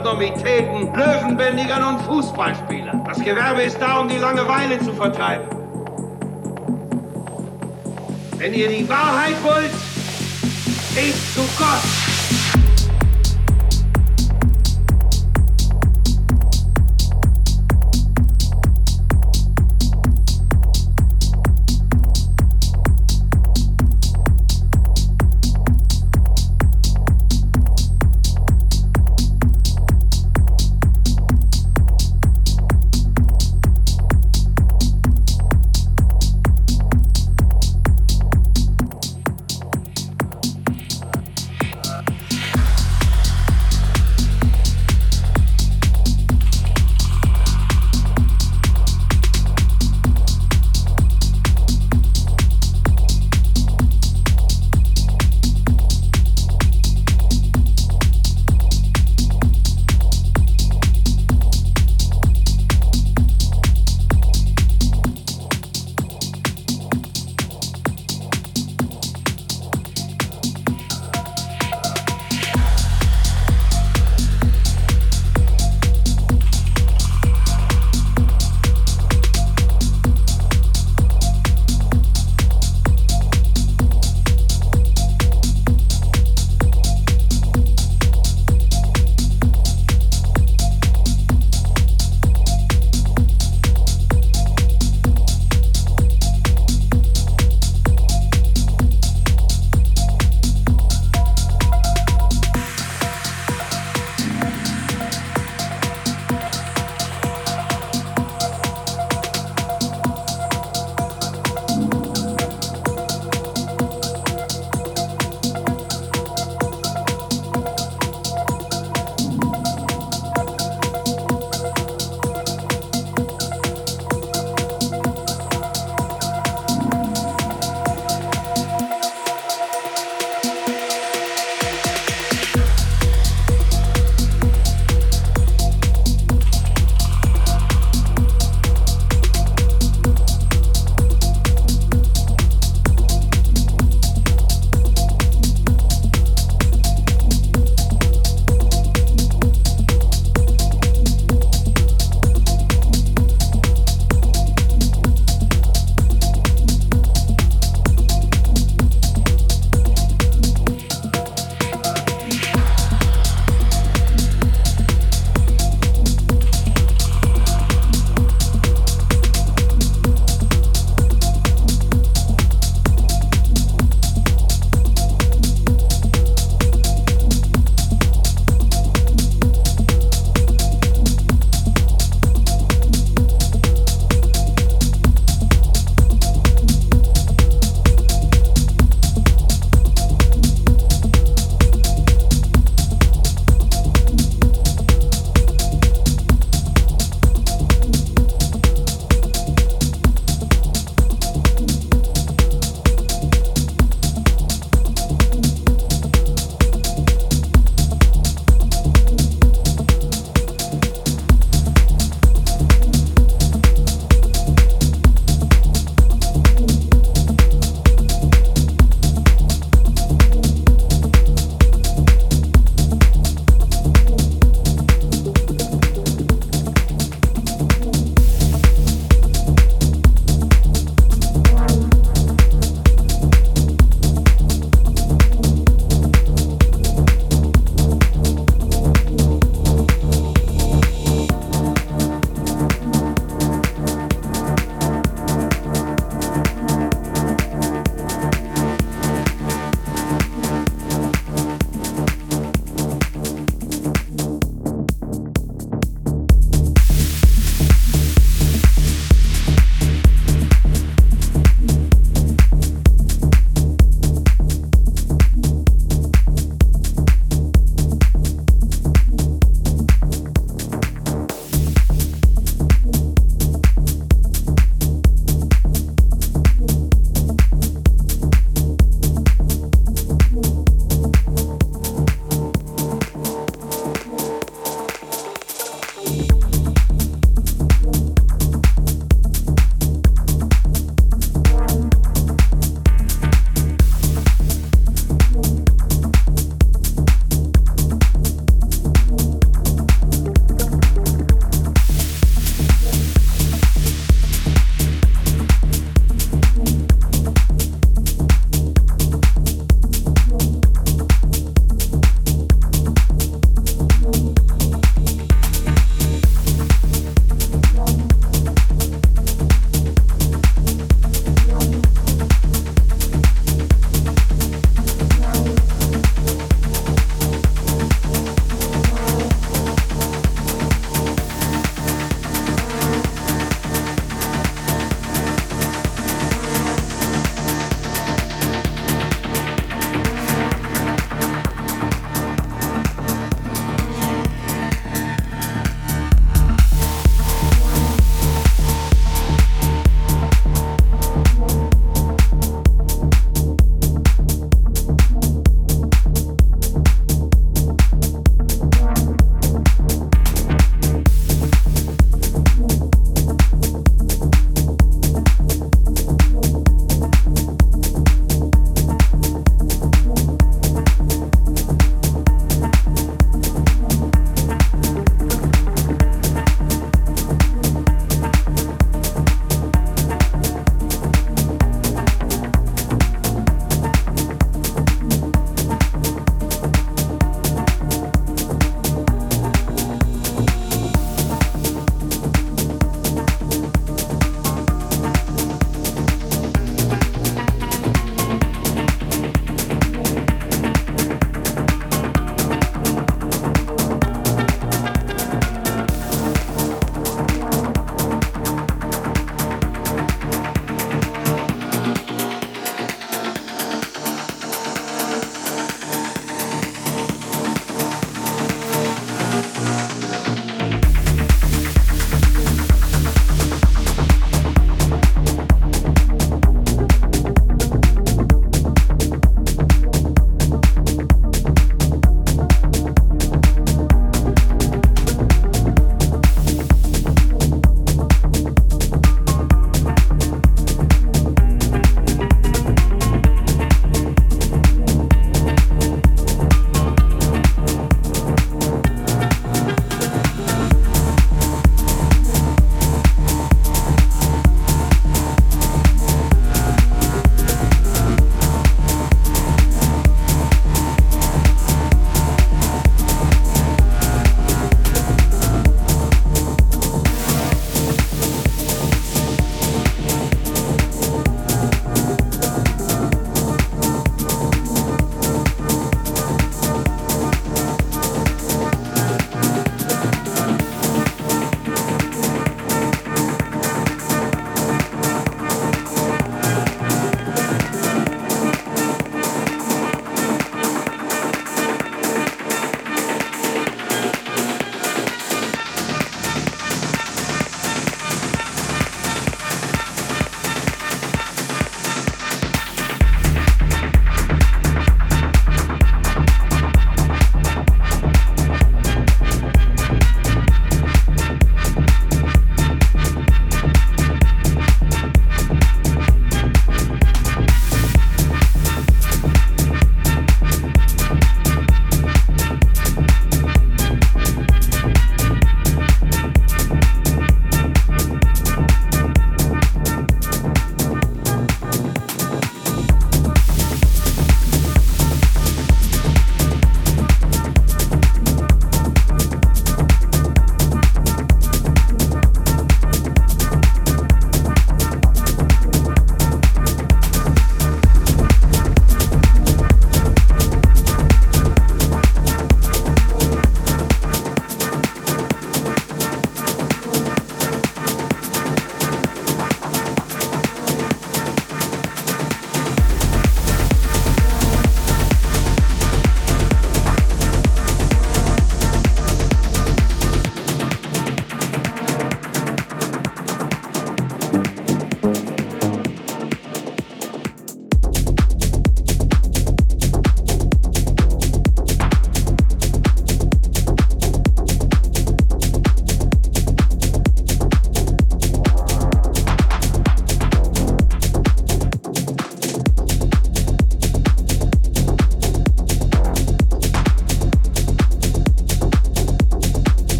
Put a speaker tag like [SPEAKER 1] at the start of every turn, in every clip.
[SPEAKER 1] Abnormitäten, Löwenbändigern und Fußballspielern. Das Gewerbe ist da, um die Langeweile zu vertreiben. Wenn ihr die Wahrheit wollt, geht zu Gott.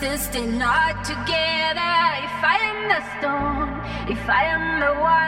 [SPEAKER 2] Distance, not together. If I am the storm, if I am the wonder,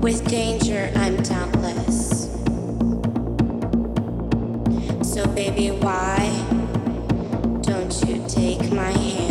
[SPEAKER 3] With danger, I'm dauntless. So, baby, why don't you take my
[SPEAKER 4] hand?